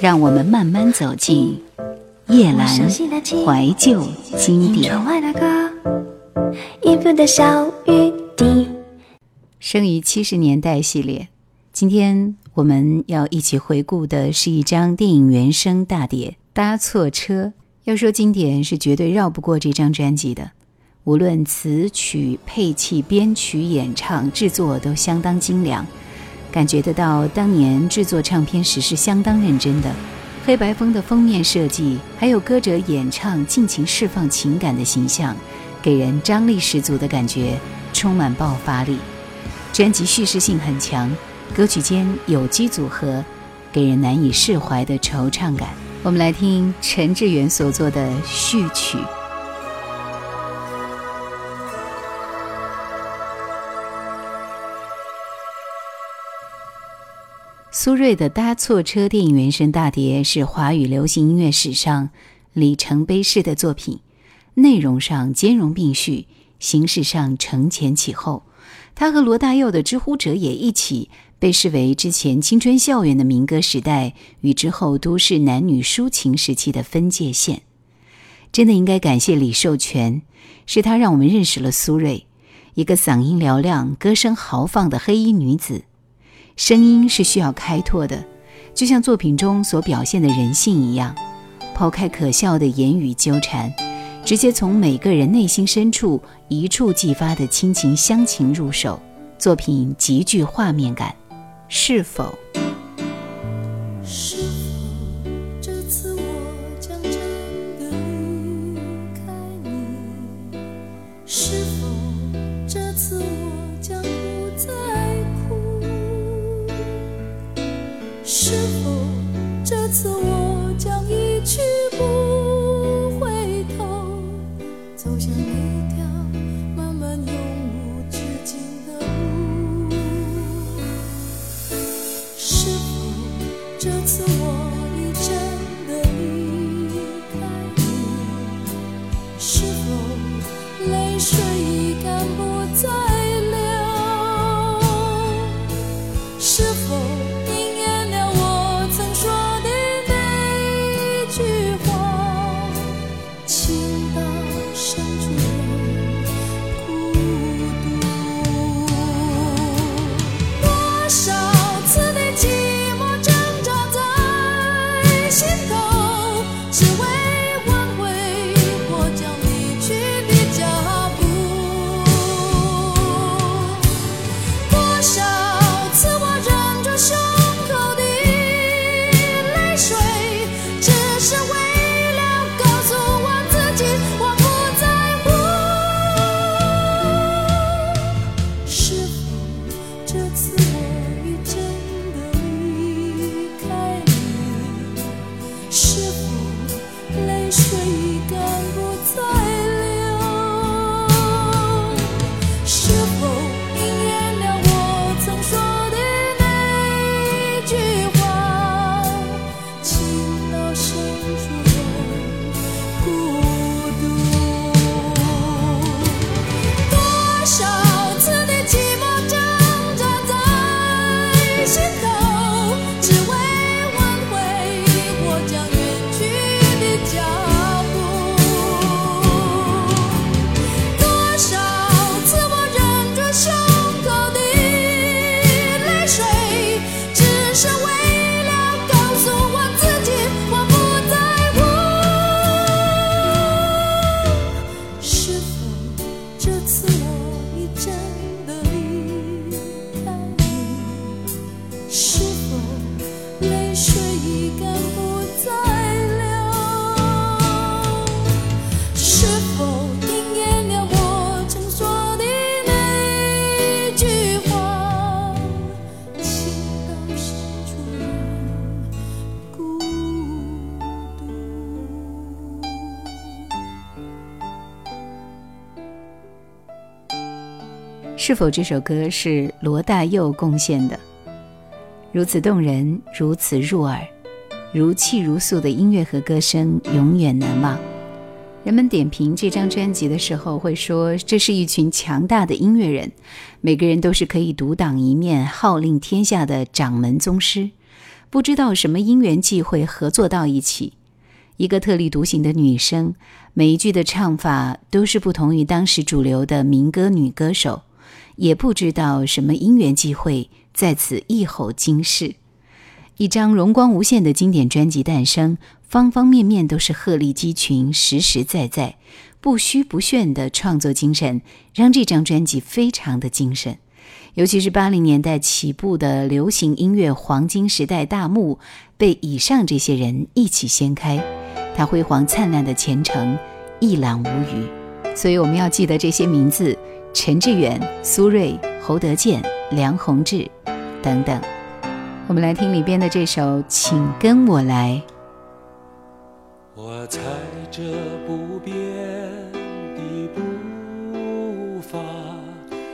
让我们慢慢走进叶阑怀旧经典。生于七十年代系列，今天我们要一起回顾的是一张电影原声大碟《搭错车》。要说经典，是绝对绕不过这张专辑的。无论词曲、配器、编曲、演唱、制作都相当精良，感觉得到当年制作唱片时是相当认真的。黑白风的封面设计，还有歌者演唱尽情释放情感的形象，给人张力十足的感觉，充满爆发力。专辑叙事性很强，歌曲间有机组合，给人难以释怀的惆怅感。我们来听陈志远所作的序曲。苏芮的《搭错车》电影原声大碟是华语流行音乐史上里程碑式的作品，内容上兼容并蓄，形式上承前启后。他和罗大佑的《知乎者也》一起被视为之前青春校园的民歌时代与之后都市男女抒情时期的分界线。真的应该感谢李寿全，是他让我们认识了苏芮，一个嗓音嘹亮、歌声豪放的黑衣女子。声音是需要开拓的，就像作品中所表现的人性一样，抛开可笑的言语纠缠，直接从每个人内心深处一触即发的亲情乡情入手，作品极具画面感。是否？是否这次我是否这次我将一是否这首歌是罗大佑贡献的？如此动人，如此入耳，如泣如诉的音乐和歌声，永远难忘。人们点评这张专辑的时候会说，这是一群强大的音乐人，每个人都是可以独当一面、号令天下的掌门宗师。不知道什么因缘际会合作到一起。一个特立独行的女生，每一句的唱法都是不同于当时主流的民歌女歌手，也不知道什么因缘际会在此一吼惊世，一张荣光无限的经典专辑诞生，方方面面都是鹤立鸡群，实实在在，不虚不炫的创作精神，让这张专辑非常的精神。尤其是八零年代起步的流行音乐黄金时代大幕，被以上这些人一起掀开。他辉煌灿烂的前程一览无余，所以我们要记得这些名字：陈志远、苏芮、侯德健、梁宏志等等。我们来听里边的这首《请跟我来》。我踩着不变的步伐，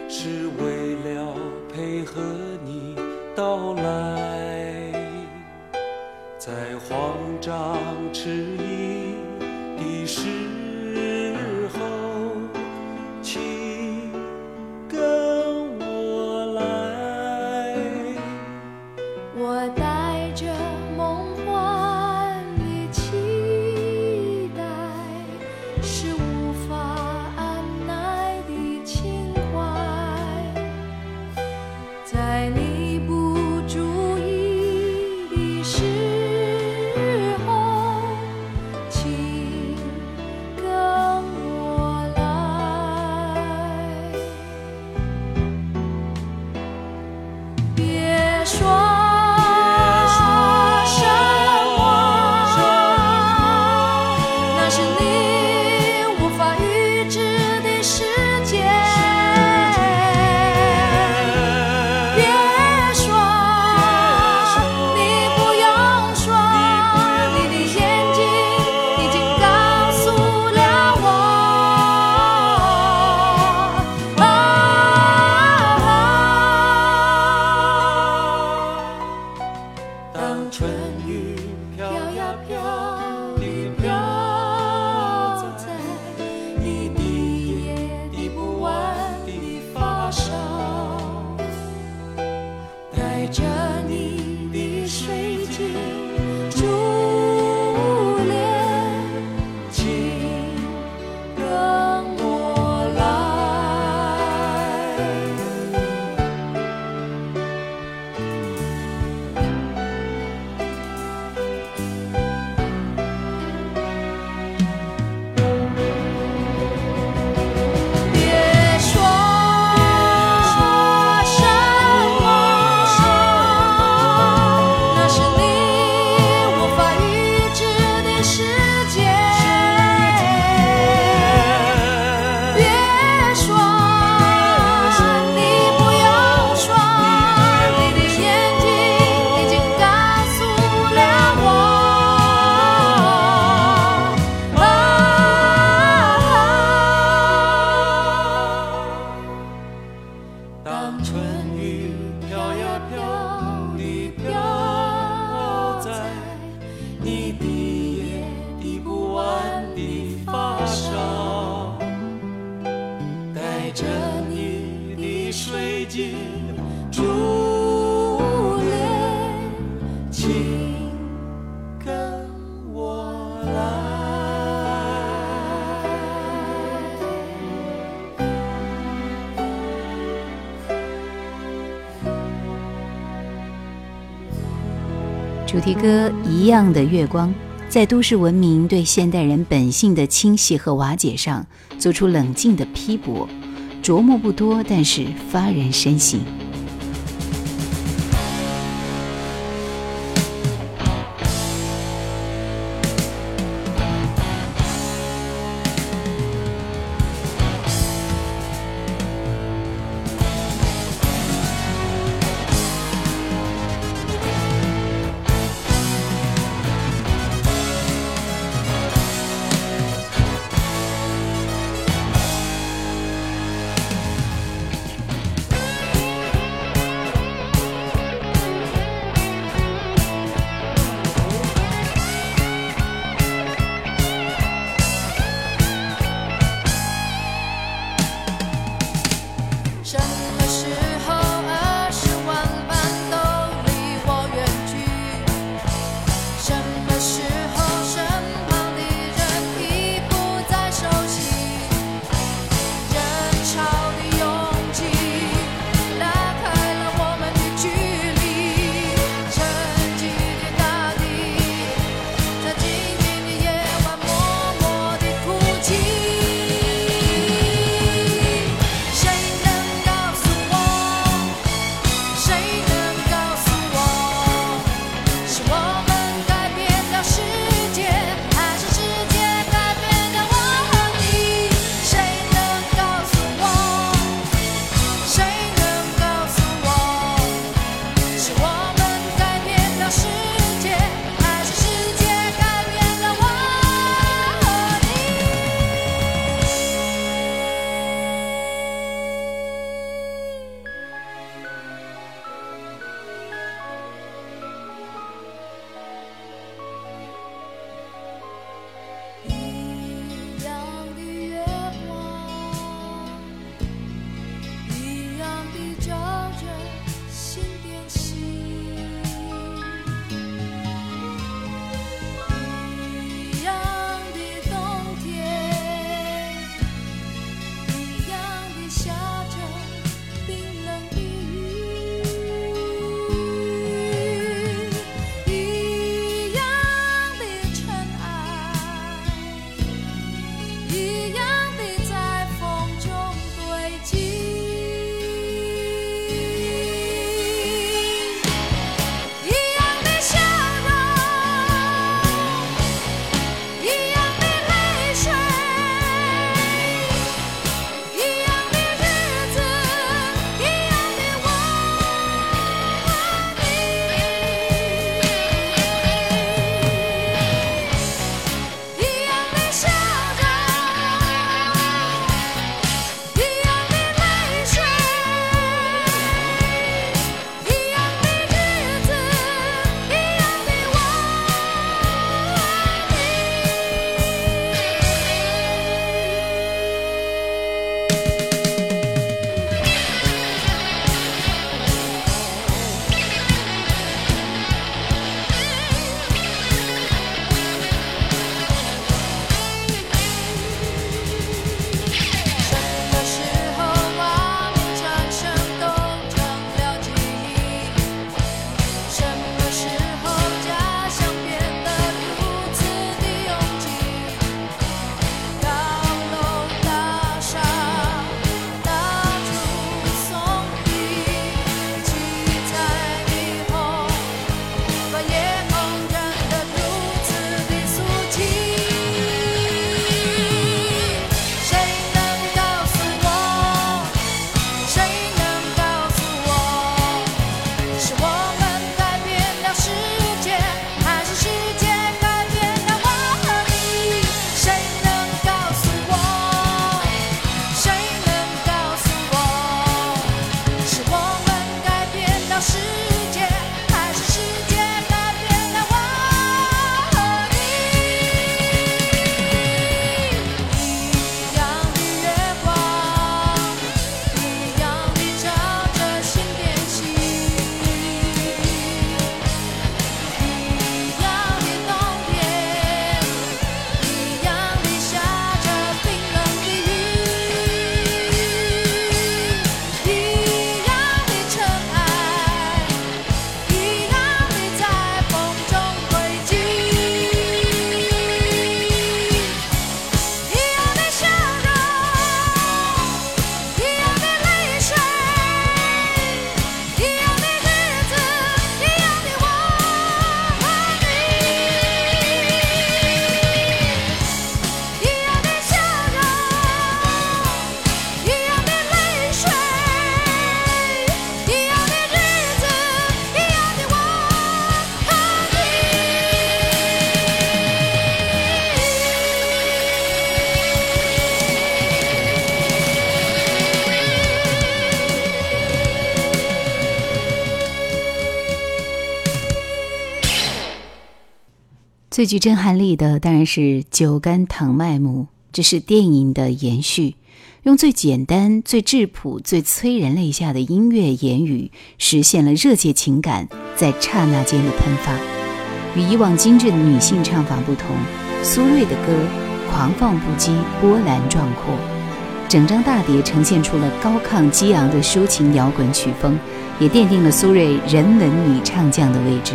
是为了配合你到来，在慌张迟疑水晶珠帘，请跟我来。主题歌《一样的月光》在都市文明对现代人本性的清洗和瓦解上做出冷静的批驳，琢磨不多，但是发人深省。最具震撼力的当然是《酒干倘卖无》，这是电影的延续，用最简单、最质朴、最催人泪下的音乐言语，实现了热切情感在刹那间的喷发。与以往精致的女性唱法不同，苏芮的歌狂放不羁、波澜壮阔，整张大碟呈现出了高亢激昂的抒情摇滚曲风，也奠定了苏芮人文女唱将的位置。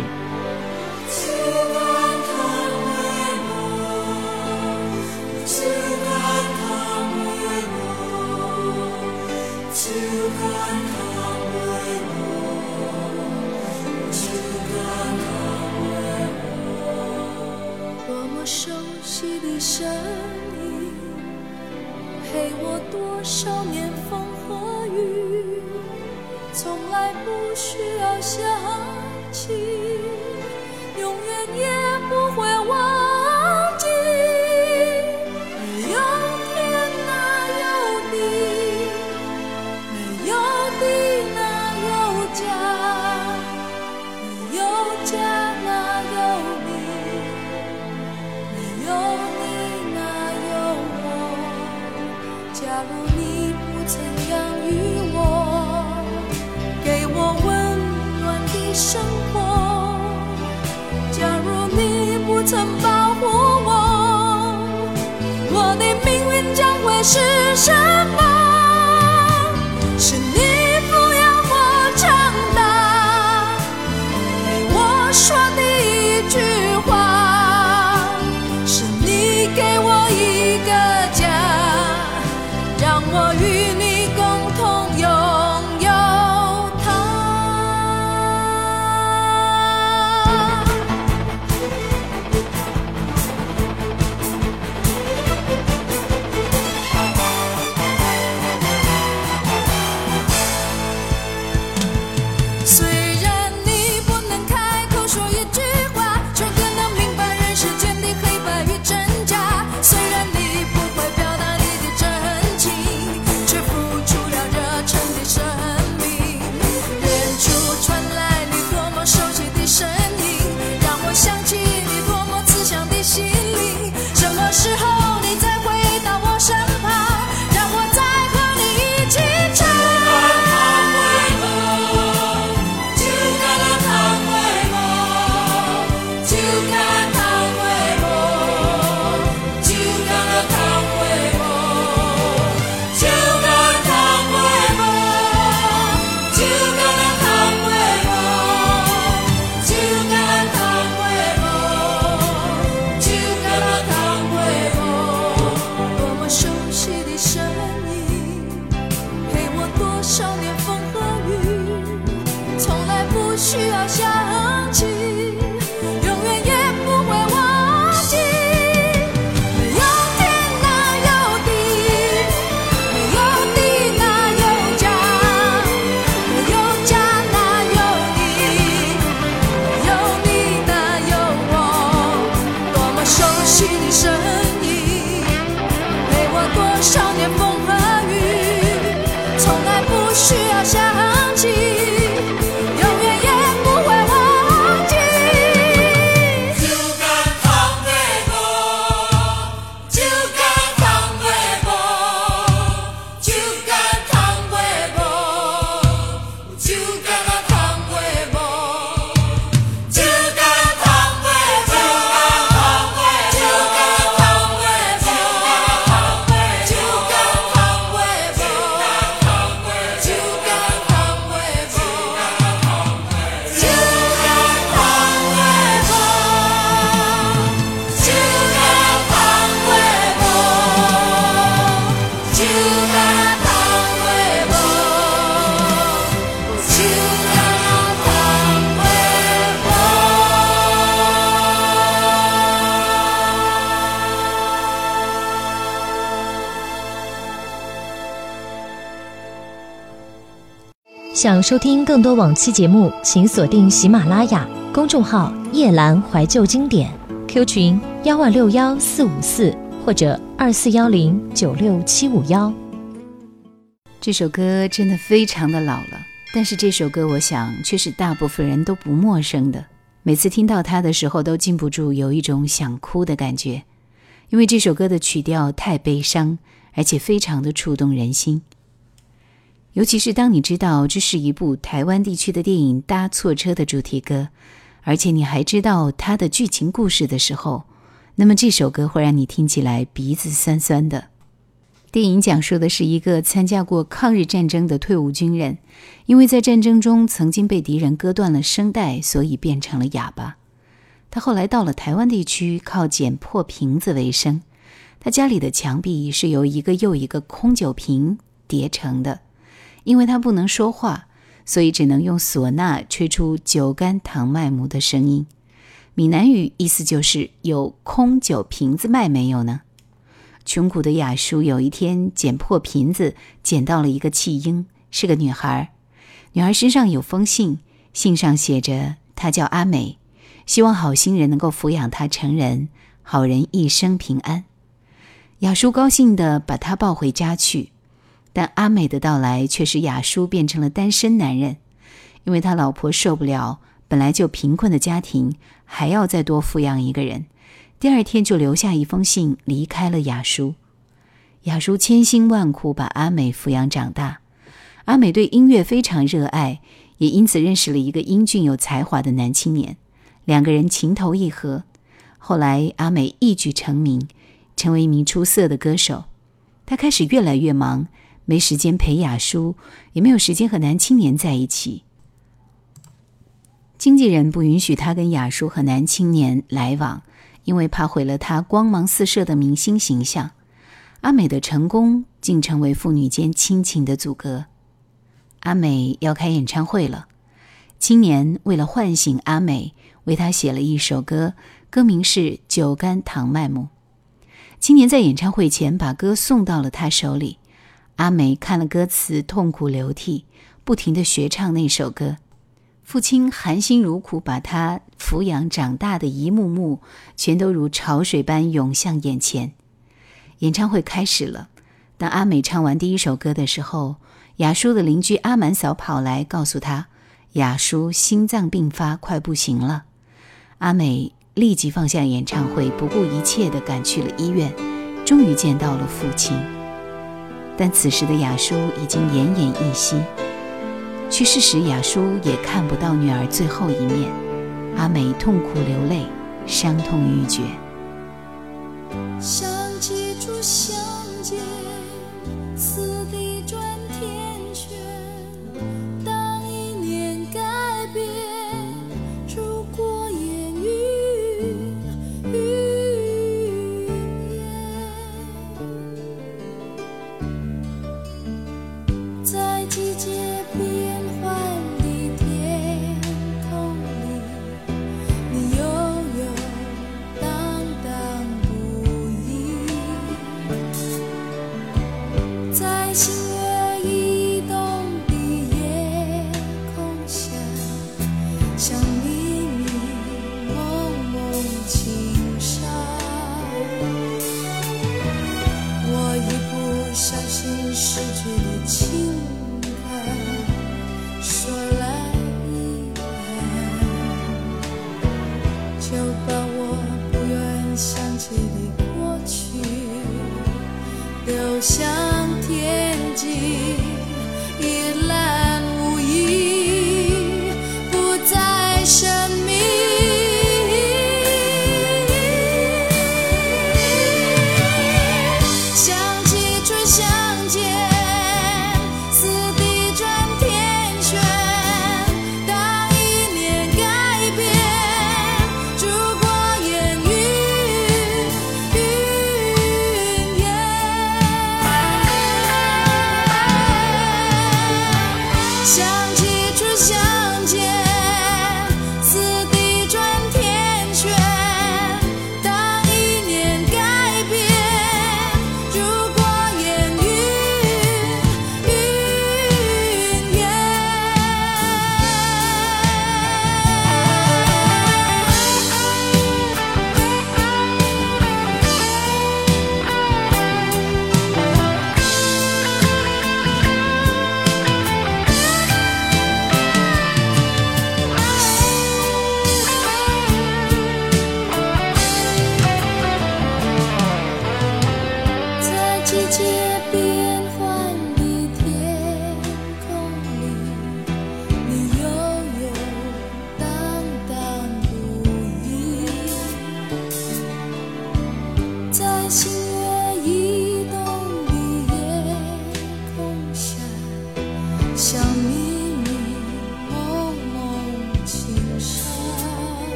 生活；假如你不曾保护我，我的命运将会是什么？想收听更多往期节目，请锁定喜马拉雅公众号“夜阑怀旧经典 ”，Q 群幺二六幺四五四或者二四幺零九六七五幺。这首歌真的非常的老了，但是这首歌我想却是大部分人都不陌生的。每次听到它的时候，都禁不住有一种想哭的感觉，因为这首歌的曲调太悲伤，而且非常的触动人心。尤其是当你知道这是一部台湾地区的电影《搭错车》的主题歌，而且你还知道它的剧情故事的时候，那么这首歌会让你听起来鼻子酸酸的。电影讲述的是一个参加过抗日战争的退伍军人，因为在战争中曾经被敌人割断了声带，所以变成了哑巴。他后来到了台湾地区，靠捡破瓶子为生。他家里的墙壁是由一个又一个空酒瓶叠成的。因为他不能说话，所以只能用唢呐吹出酒干倘卖无的声音。闽南语意思就是有空酒瓶子卖没有呢？穷苦的雅叔有一天捡破瓶子，捡到了一个弃婴，是个女孩。女孩身上有封信，信上写着她叫阿美，希望好心人能够抚养她成人，好人一生平安。雅叔高兴地把她抱回家去。但阿美的到来却使雅叔变成了单身男人，因为他老婆受不了本来就贫困的家庭，还要再多抚养一个人。第二天就留下一封信离开了雅叔。雅叔千辛万苦把阿美抚养长大，阿美对音乐非常热爱，也因此认识了一个英俊有才华的男青年，两个人情投意合。后来阿美一举成名，成为一名出色的歌手。她开始越来越忙。没时间陪雅叔，也没有时间和男青年在一起。经纪人不允许他跟雅叔和男青年来往，因为怕毁了他光芒四射的明星形象。阿美的成功竟成为父女间亲情的阻隔。阿美要开演唱会了，青年为了唤醒阿美，为她写了一首歌，歌名是《酒干倘卖无》。青年在演唱会前把歌送到了他手里。阿美看了歌词，痛哭流涕，不停地学唱那首歌。父亲含辛茹苦把她抚养长大的一幕幕，全都如潮水般涌向眼前。演唱会开始了。当阿美唱完第一首歌的时候，雅叔的邻居阿满嫂跑来告诉他，雅叔心脏病发，快不行了。阿美立即放下演唱会，不顾一切地赶去了医院，终于见到了父亲。但此时的雅叔已经奄奄一息，去世时雅叔也看不到女儿最后一面。阿美痛苦流泪，伤痛欲绝。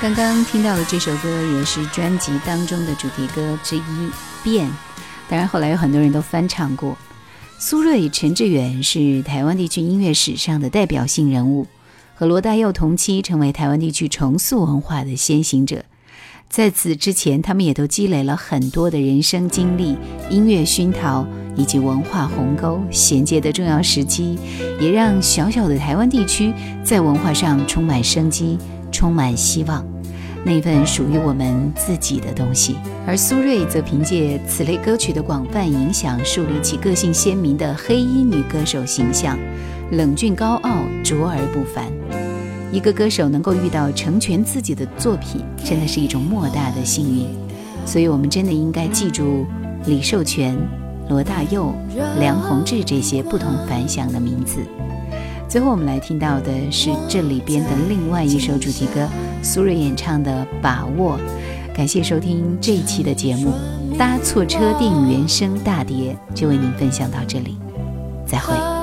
刚刚听到的这首歌也是专辑当中的主题歌之一《变》，当然后来有很多人都翻唱过。苏芮、陈志远是台湾地区音乐史上的代表性人物，和罗大佑同期成为台湾地区重塑文化的先行者。在此之前，他们也都积累了很多的人生经历、音乐熏陶以及文化鸿沟衔接的重要时期，也让小小的台湾地区在文化上充满生机、充满希望，那份属于我们自己的东西。而苏芮则凭借此类歌曲的广泛影响，树立起个性鲜明的黑衣女歌手形象，冷峻高傲、卓而不凡。一个歌手能够遇到成全自己的作品，真的是一种莫大的幸运。所以，我们真的应该记住李寿全、罗大佑、梁宏志这些不同凡响的名字。最后，我们来听到的是这里边的另外一首主题歌，苏芮演唱的《把握》。感谢收听这一期的节目，《搭错车》电影原声大碟就为您分享到这里，再会。